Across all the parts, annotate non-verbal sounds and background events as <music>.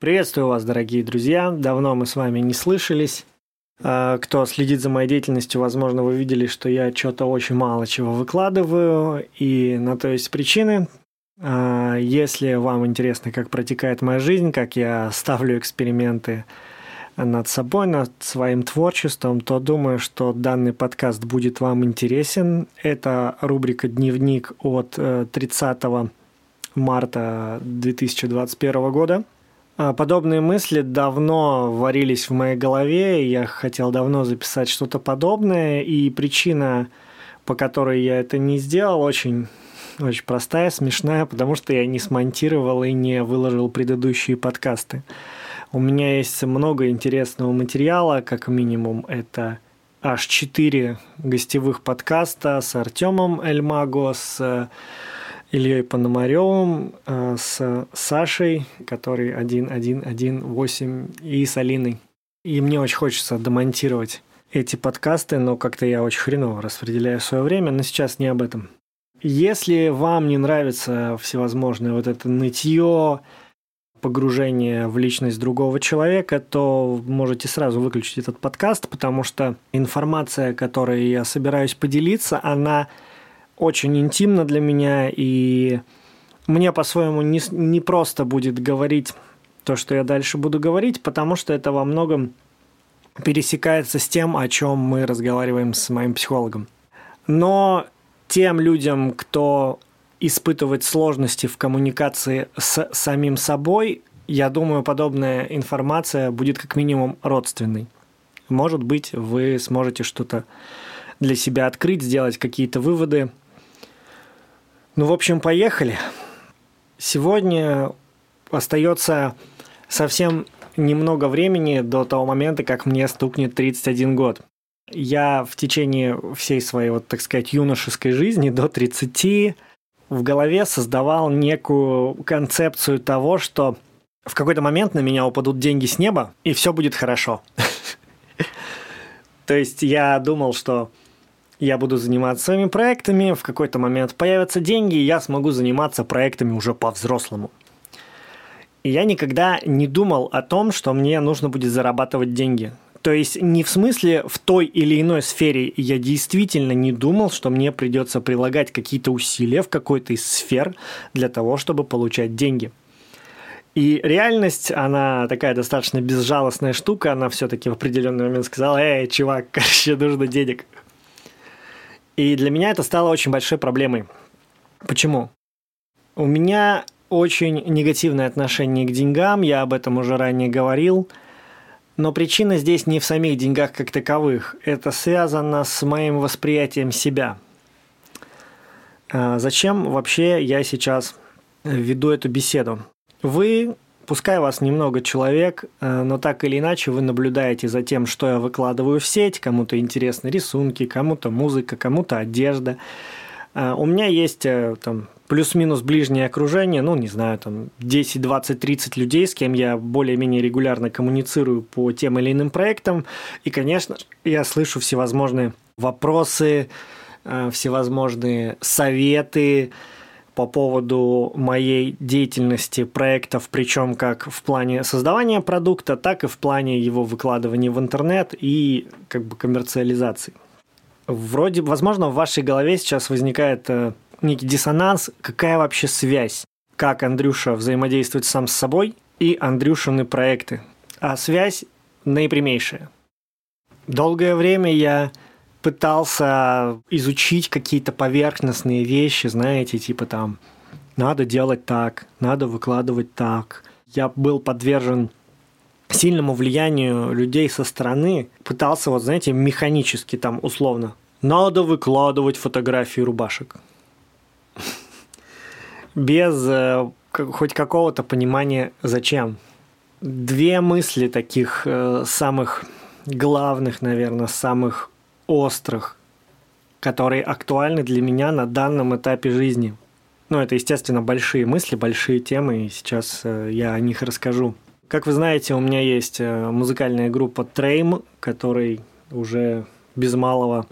Приветствую вас, дорогие друзья. Давно мы с вами не слышались. А, кто следит за моей деятельностью, возможно, вы видели, что я что-то очень мало чего выкладываю, и на то есть причины. А, если вам интересно, как протекает моя жизнь, как я ставлю эксперименты над собой, над своим творчеством, то думаю, что данный подкаст будет вам интересен. Это рубрика «Дневник» от 30 э, марта 2021 года – подобные мысли давно варились в моей голове, я хотел давно записать что-то подобное, и причина, по которой я это не сделал, очень, очень простая, смешная, потому что я не смонтировал и не выложил предыдущие подкасты. У меня есть много интересного материала, как минимум это аж 4 гостевых подкаста с Артемом Эльмаго, с Ильей Пономаревым, э, с Сашей, который 1118, и с Алиной. И мне очень хочется демонтировать эти подкасты, но как-то я очень хреново распределяю свое время, но сейчас не об этом. Если вам не нравится всевозможное вот это нытье, погружение в личность другого человека, то можете сразу выключить этот подкаст, потому что информация, которой я собираюсь поделиться, она очень интимно для меня, и мне по-своему не, не просто будет говорить то, что я дальше буду говорить, потому что это во многом пересекается с тем, о чем мы разговариваем с моим психологом. Но тем людям, кто испытывает сложности в коммуникации с самим собой, я думаю, подобная информация будет как минимум родственной. Может быть, вы сможете что-то для себя открыть, сделать какие-то выводы – ну, в общем, поехали. Сегодня остается совсем немного времени до того момента, как мне стукнет 31 год. Я в течение всей своей, вот так сказать, юношеской жизни до 30 в голове создавал некую концепцию того, что в какой-то момент на меня упадут деньги с неба, и все будет хорошо. <laughs> То есть я думал, что я буду заниматься своими проектами, в какой-то момент появятся деньги, и я смогу заниматься проектами уже по-взрослому. И я никогда не думал о том, что мне нужно будет зарабатывать деньги. То есть не в смысле в той или иной сфере я действительно не думал, что мне придется прилагать какие-то усилия в какой-то из сфер для того, чтобы получать деньги. И реальность, она такая достаточно безжалостная штука, она все-таки в определенный момент сказала, эй, чувак, короче, нужно денег. И для меня это стало очень большой проблемой. Почему? У меня очень негативное отношение к деньгам, я об этом уже ранее говорил. Но причина здесь не в самих деньгах как таковых. Это связано с моим восприятием себя. А зачем вообще я сейчас веду эту беседу? Вы Пускай вас немного человек, э, но так или иначе вы наблюдаете за тем, что я выкладываю в сеть. Кому-то интересны рисунки, кому-то музыка, кому-то одежда. Э, у меня есть э, там плюс-минус ближнее окружение, ну, не знаю, там 10, 20, 30 людей, с кем я более-менее регулярно коммуницирую по тем или иным проектам. И, конечно, я слышу всевозможные вопросы, всевозможные советы, по поводу моей деятельности проектов, причем как в плане создавания продукта, так и в плане его выкладывания в интернет и как бы коммерциализации. Вроде, возможно, в вашей голове сейчас возникает э, некий диссонанс, какая вообще связь, как Андрюша взаимодействует сам с собой и Андрюшины проекты. А связь наипрямейшая. Долгое время я пытался изучить какие-то поверхностные вещи, знаете, типа там надо делать так, надо выкладывать так. Я был подвержен сильному влиянию людей со стороны, пытался, вот знаете, механически там условно, надо выкладывать фотографии рубашек. Без э, хоть какого-то понимания, зачем. Две мысли таких э, самых главных, наверное, самых острых, которые актуальны для меня на данном этапе жизни. Ну, это, естественно, большие мысли, большие темы, и сейчас э, я о них расскажу. Как вы знаете, у меня есть э, музыкальная группа Трейм, которой уже без малого,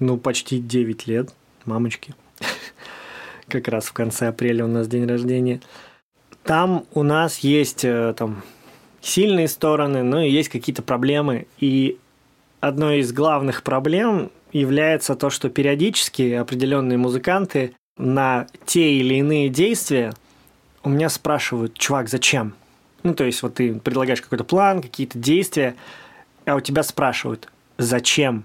ну, почти 9 лет, мамочки. <laughs> Как раз в конце апреля у нас день рождения. Там у нас есть э, там сильные стороны, но и есть какие-то проблемы. И одной из главных проблем является то, что периодически определенные музыканты на те или иные действия у меня спрашивают, чувак, зачем? Ну, то есть, вот ты предлагаешь какой-то план, какие-то действия, а у тебя спрашивают, зачем?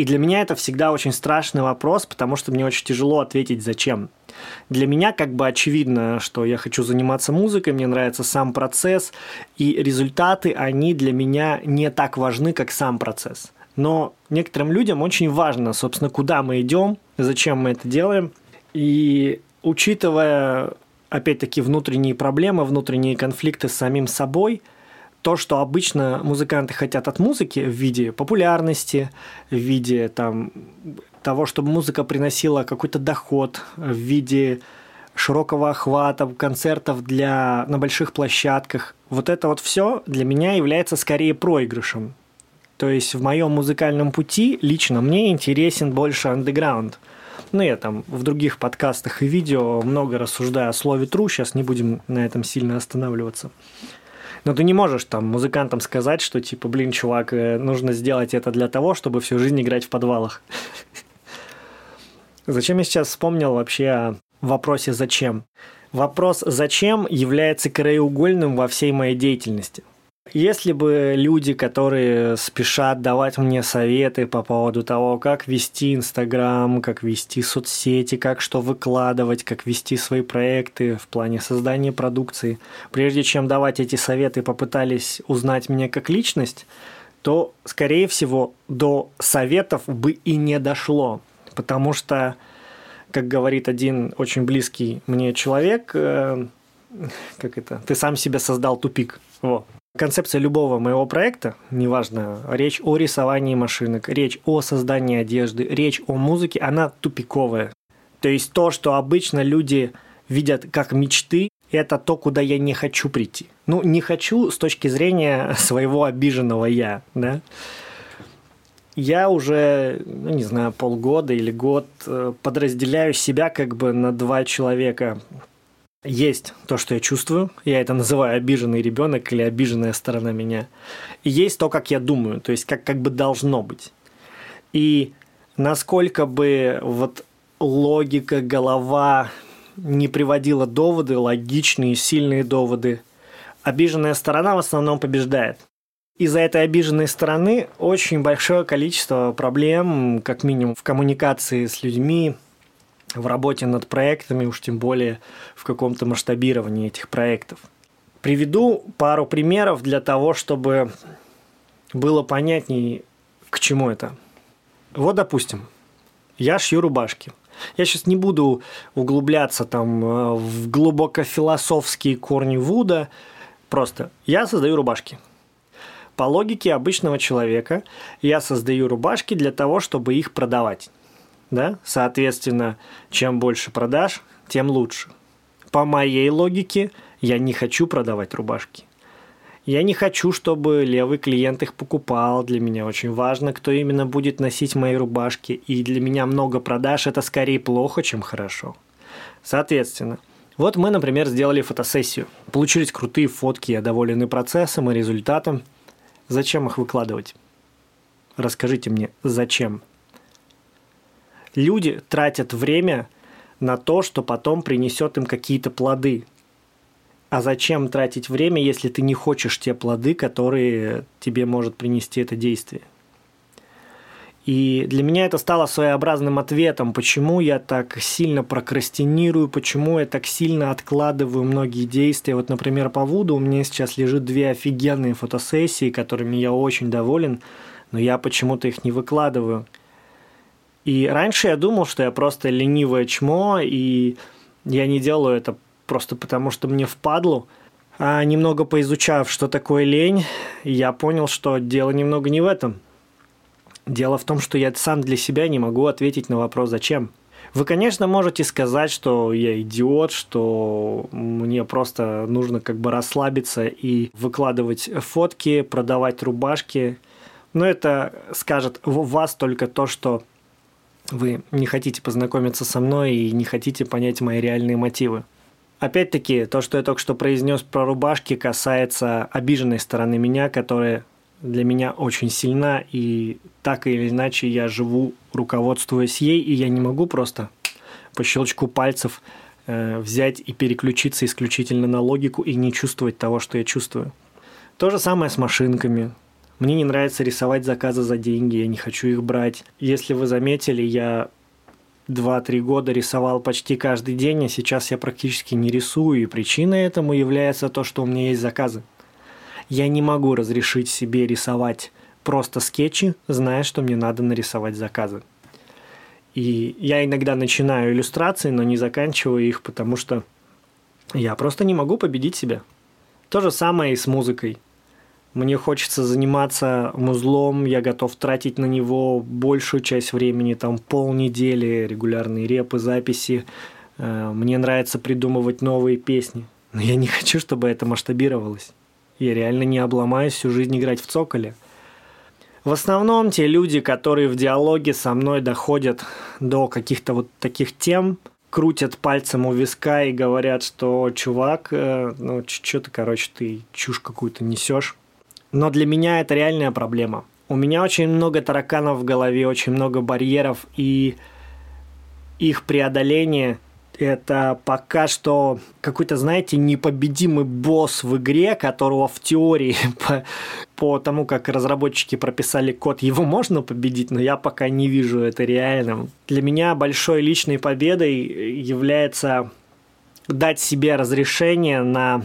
И для меня это всегда очень страшный вопрос, потому что мне очень тяжело ответить «зачем?». Для меня как бы очевидно, что я хочу заниматься музыкой, мне нравится сам процесс, и результаты, они для меня не так важны, как сам процесс. Но некоторым людям очень важно, собственно, куда мы идем, зачем мы это делаем. И учитывая, опять-таки, внутренние проблемы, внутренние конфликты с самим собой – то, что обычно музыканты хотят от музыки в виде популярности, в виде там, того, чтобы музыка приносила какой-то доход, в виде широкого охвата, концертов для, на больших площадках. Вот это вот все для меня является скорее проигрышем. То есть в моем музыкальном пути лично мне интересен больше андеграунд. Ну, я там в других подкастах и видео много рассуждаю о слове true, сейчас не будем на этом сильно останавливаться. Но ты не можешь там музыкантам сказать, что типа, блин, чувак, э, нужно сделать это для того, чтобы всю жизнь играть в подвалах. <laughs> Зачем я сейчас вспомнил вообще о вопросе «зачем»? Вопрос «зачем» является краеугольным во всей моей деятельности. Если бы люди, которые спешат давать мне советы по поводу того, как вести Инстаграм, как вести соцсети, как что выкладывать, как вести свои проекты в плане создания продукции, прежде чем давать эти советы, попытались узнать меня как личность, то, скорее всего, до советов бы и не дошло. Потому что, как говорит один очень близкий мне человек, э, как это, ты сам себе создал тупик. Вот. Концепция любого моего проекта, неважно, речь о рисовании машинок, речь о создании одежды, речь о музыке, она тупиковая. То есть то, что обычно люди видят как мечты, это то, куда я не хочу прийти. Ну, не хочу с точки зрения <laughs> своего обиженного я, да. Я уже, ну, не знаю, полгода или год э, подразделяю себя как бы на два человека есть то, что я чувствую, я это называю обиженный ребенок или обиженная сторона меня, и есть то, как я думаю, то есть как, как бы должно быть. И насколько бы вот логика, голова не приводила доводы, логичные, сильные доводы, обиженная сторона в основном побеждает. Из-за этой обиженной стороны очень большое количество проблем, как минимум в коммуникации с людьми, в работе над проектами, уж тем более в каком-то масштабировании этих проектов. Приведу пару примеров для того, чтобы было понятнее, к чему это. Вот, допустим, я шью рубашки. Я сейчас не буду углубляться там э, в глубоко философские корни Вуда. Просто я создаю рубашки. По логике обычного человека я создаю рубашки для того, чтобы их продавать да, соответственно, чем больше продаж, тем лучше. По моей логике, я не хочу продавать рубашки. Я не хочу, чтобы левый клиент их покупал. Для меня очень важно, кто именно будет носить мои рубашки. И для меня много продаж – это скорее плохо, чем хорошо. Соответственно, вот мы, например, сделали фотосессию. Получились крутые фотки, я доволен и процессом, и результатом. Зачем их выкладывать? Расскажите мне, зачем? Люди тратят время на то, что потом принесет им какие-то плоды. А зачем тратить время, если ты не хочешь те плоды, которые тебе может принести это действие? И для меня это стало своеобразным ответом, почему я так сильно прокрастинирую, почему я так сильно откладываю многие действия. Вот, например, по Вуду у меня сейчас лежит две офигенные фотосессии, которыми я очень доволен, но я почему-то их не выкладываю – и раньше я думал, что я просто ленивое чмо, и я не делаю это просто потому, что мне впадлу. А немного поизучав, что такое лень, я понял, что дело немного не в этом. Дело в том, что я сам для себя не могу ответить на вопрос «зачем?». Вы, конечно, можете сказать, что я идиот, что мне просто нужно как бы расслабиться и выкладывать фотки, продавать рубашки. Но это скажет в вас только то, что вы не хотите познакомиться со мной и не хотите понять мои реальные мотивы. Опять-таки, то, что я только что произнес про рубашки, касается обиженной стороны меня, которая для меня очень сильна, и так или иначе я живу, руководствуясь ей, и я не могу просто по щелчку пальцев э, взять и переключиться исключительно на логику и не чувствовать того, что я чувствую. То же самое с машинками. Мне не нравится рисовать заказы за деньги, я не хочу их брать. Если вы заметили, я 2-3 года рисовал почти каждый день, а сейчас я практически не рисую, и причиной этому является то, что у меня есть заказы. Я не могу разрешить себе рисовать просто скетчи, зная, что мне надо нарисовать заказы. И я иногда начинаю иллюстрации, но не заканчиваю их, потому что я просто не могу победить себя. То же самое и с музыкой. Мне хочется заниматься музлом, я готов тратить на него большую часть времени, там полнедели, регулярные репы, записи. Э, мне нравится придумывать новые песни, но я не хочу, чтобы это масштабировалось. Я реально не обломаюсь всю жизнь играть в цоколе. В основном те люди, которые в диалоге со мной доходят до каких-то вот таких тем, крутят пальцем у виска и говорят, что чувак, э, ну что ты, короче, ты чушь какую-то несешь. Но для меня это реальная проблема. У меня очень много тараканов в голове, очень много барьеров, и их преодоление – это пока что какой-то, знаете, непобедимый босс в игре, которого в теории <laughs> по, по тому, как разработчики прописали код, его можно победить, но я пока не вижу это реальным. Для меня большой личной победой является дать себе разрешение на...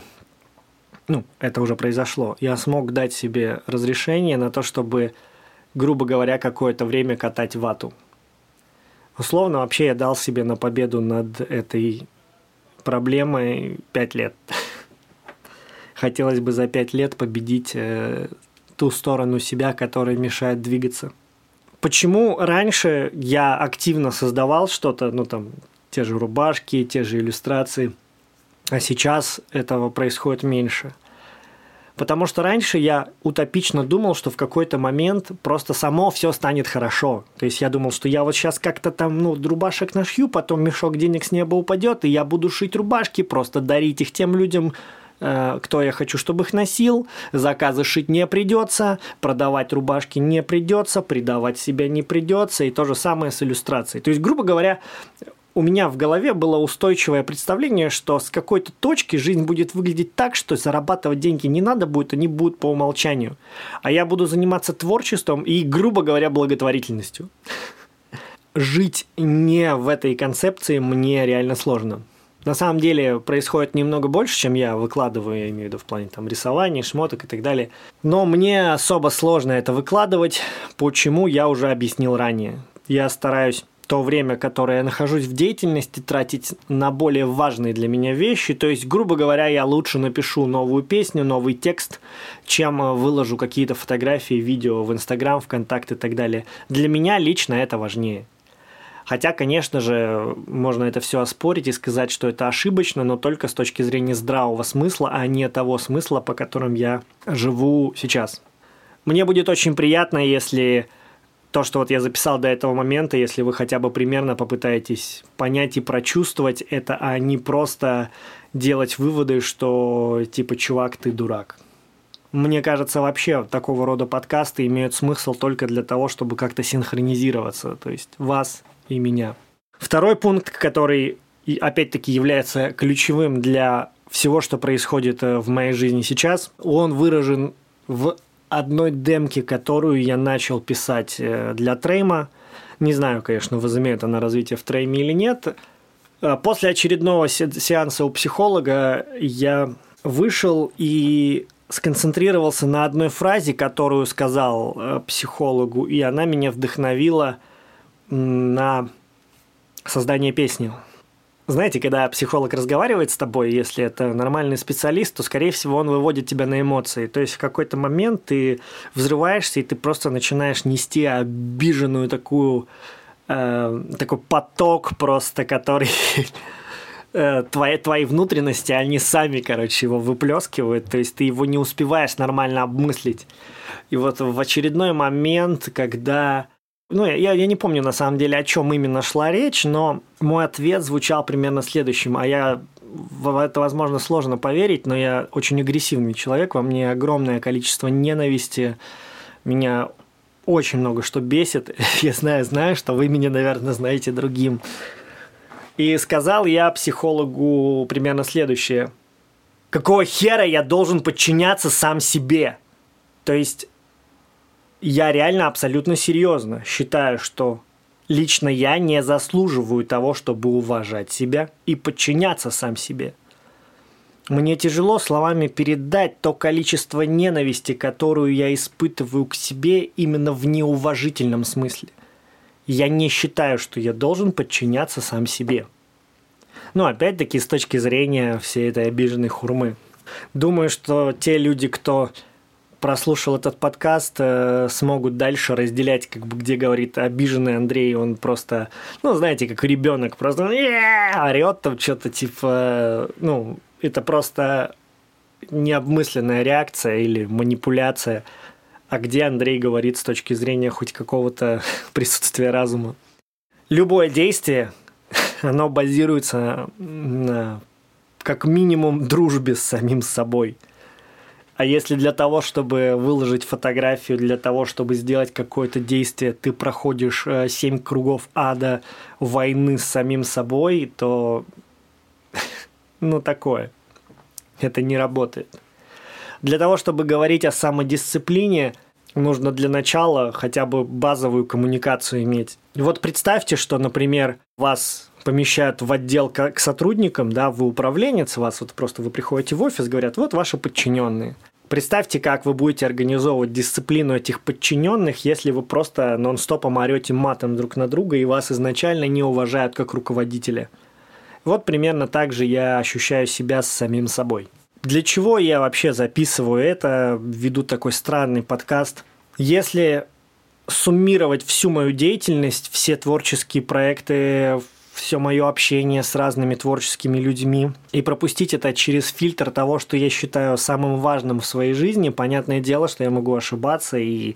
Ну, это уже произошло. Я смог дать себе разрешение на то, чтобы, грубо говоря, какое-то время катать вату. Условно, вообще я дал себе на победу над этой проблемой 5 лет. <laughs> Хотелось бы за 5 лет победить э, ту сторону себя, которая мешает двигаться. Почему раньше я активно создавал что-то, ну там, те же рубашки, те же иллюстрации, а сейчас этого происходит меньше – Потому что раньше я утопично думал, что в какой-то момент просто само все станет хорошо. То есть я думал, что я вот сейчас как-то там, ну, рубашек нашью, потом мешок денег с неба упадет, и я буду шить рубашки, просто дарить их тем людям, э, кто я хочу, чтобы их носил, заказы шить не придется, продавать рубашки не придется, предавать себя не придется, и то же самое с иллюстрацией. То есть, грубо говоря, у меня в голове было устойчивое представление, что с какой-то точки жизнь будет выглядеть так, что зарабатывать деньги не надо будет, они будут по умолчанию. А я буду заниматься творчеством и, грубо говоря, благотворительностью. Жить не в этой концепции мне реально сложно. На самом деле происходит немного больше, чем я выкладываю, я имею в виду в плане там рисования, шмоток и так далее. Но мне особо сложно это выкладывать, почему я уже объяснил ранее. Я стараюсь то время, которое я нахожусь в деятельности, тратить на более важные для меня вещи. То есть, грубо говоря, я лучше напишу новую песню, новый текст, чем э, выложу какие-то фотографии, видео в Инстаграм, ВКонтакт и так далее. Для меня лично это важнее. Хотя, конечно же, можно это все оспорить и сказать, что это ошибочно, но только с точки зрения здравого смысла, а не того смысла, по которым я живу сейчас. Мне будет очень приятно, если то, что вот я записал до этого момента, если вы хотя бы примерно попытаетесь понять и прочувствовать это, а не просто делать выводы, что типа, чувак, ты дурак. Мне кажется, вообще такого рода подкасты имеют смысл только для того, чтобы как-то синхронизироваться, то есть вас и меня. Второй пункт, который опять-таки является ключевым для всего, что происходит э, в моей жизни сейчас, он выражен в одной демки, которую я начал писать э, для Трейма. Не знаю, конечно, возымеет она развитие в Трейме или нет. Э, после очередного сеанса у психолога я вышел и сконцентрировался на одной фразе, которую сказал э, психологу, и она меня вдохновила на создание песни. Знаете, когда психолог разговаривает с тобой, если это нормальный специалист, то, скорее всего, он выводит тебя на эмоции. То есть в какой-то момент ты взрываешься, и ты просто начинаешь нести обиженную такую, э, такой поток просто, который <laughs> э, твои, твои внутренности, они сами, короче, его выплескивают, то есть ты его не успеваешь нормально обмыслить. И вот в очередной момент, когда ну, я, я не помню на самом деле, о чем именно шла речь, но мой ответ звучал примерно следующим. А я в это, возможно, сложно поверить, но я очень агрессивный человек, во мне огромное количество ненависти, меня очень много что бесит. <laughs> Я знаю, знаю, что вы меня, наверное, знаете другим. И сказал я психологу примерно следующее. Какого хера я должен подчиняться сам себе? То есть я реально абсолютно серьезно считаю, что лично я не заслуживаю того, чтобы уважать себя и подчиняться сам себе. Мне тяжело словами передать то количество ненависти, которую я испытываю к себе именно в неуважительном смысле. Я не считаю, что я должен подчиняться сам себе. Но опять-таки с точки зрения всей этой обиженной хурмы. Думаю, что те люди, кто прослушал этот подкаст, э, смогут дальше разделять, как бы, где говорит обиженный Андрей, он просто, ну, знаете, как ребенок, просто орет там что-то типа, ну, это просто необмысленная реакция или манипуляция, а где Андрей говорит с точки зрения хоть какого-то <laughs> присутствия разума. Любое действие, <laughs> оно базируется на как минимум дружбе с самим собой – а если для того, чтобы выложить фотографию, для того, чтобы сделать какое-то действие, ты проходишь э, семь кругов ада войны с самим собой, то <laughs> ну такое. Это не работает. Для того, чтобы говорить о самодисциплине, нужно для начала хотя бы базовую коммуникацию иметь. Вот представьте, что, например, вас помещают в отдел к сотрудникам, да, вы управленец, вас вот просто вы приходите в офис, говорят, вот ваши подчиненные. Представьте, как вы будете организовывать дисциплину этих подчиненных, если вы просто нон-стопом орете матом друг на друга и вас изначально не уважают как руководителя. Вот примерно так же я ощущаю себя с самим собой. Для чего я вообще записываю это, веду такой странный подкаст? Если суммировать всю мою деятельность, все творческие проекты, все мое общение с разными творческими людьми и пропустить это через фильтр того, что я считаю самым важным в своей жизни, понятное дело, что я могу ошибаться, и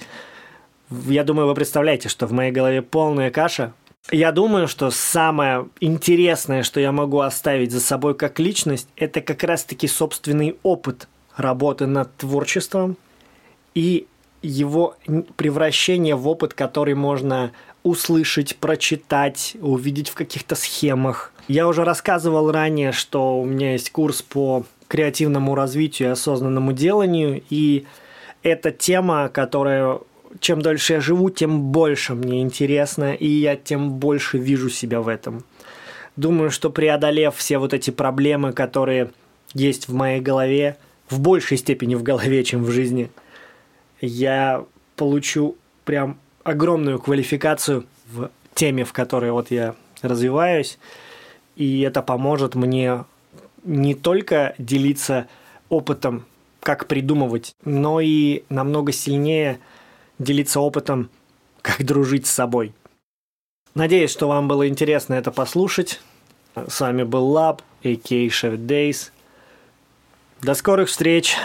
я думаю, вы представляете, что в моей голове полная каша. Я думаю, что самое интересное, что я могу оставить за собой как личность, это как раз-таки собственный опыт работы над творчеством и его превращение в опыт, который можно услышать, прочитать, увидеть в каких-то схемах. Я уже рассказывал ранее, что у меня есть курс по креативному развитию и осознанному деланию, и это тема, которая чем дольше я живу, тем больше мне интересно, и я тем больше вижу себя в этом. Думаю, что преодолев все вот эти проблемы, которые есть в моей голове, в большей степени в голове, чем в жизни, я получу прям огромную квалификацию в теме, в которой вот я развиваюсь, и это поможет мне не только делиться опытом, как придумывать, но и намного сильнее делиться опытом, как дружить с собой. Надеюсь, что вам было интересно это послушать. С вами был Лаб, а.к.а. Chef Days. До скорых встреч!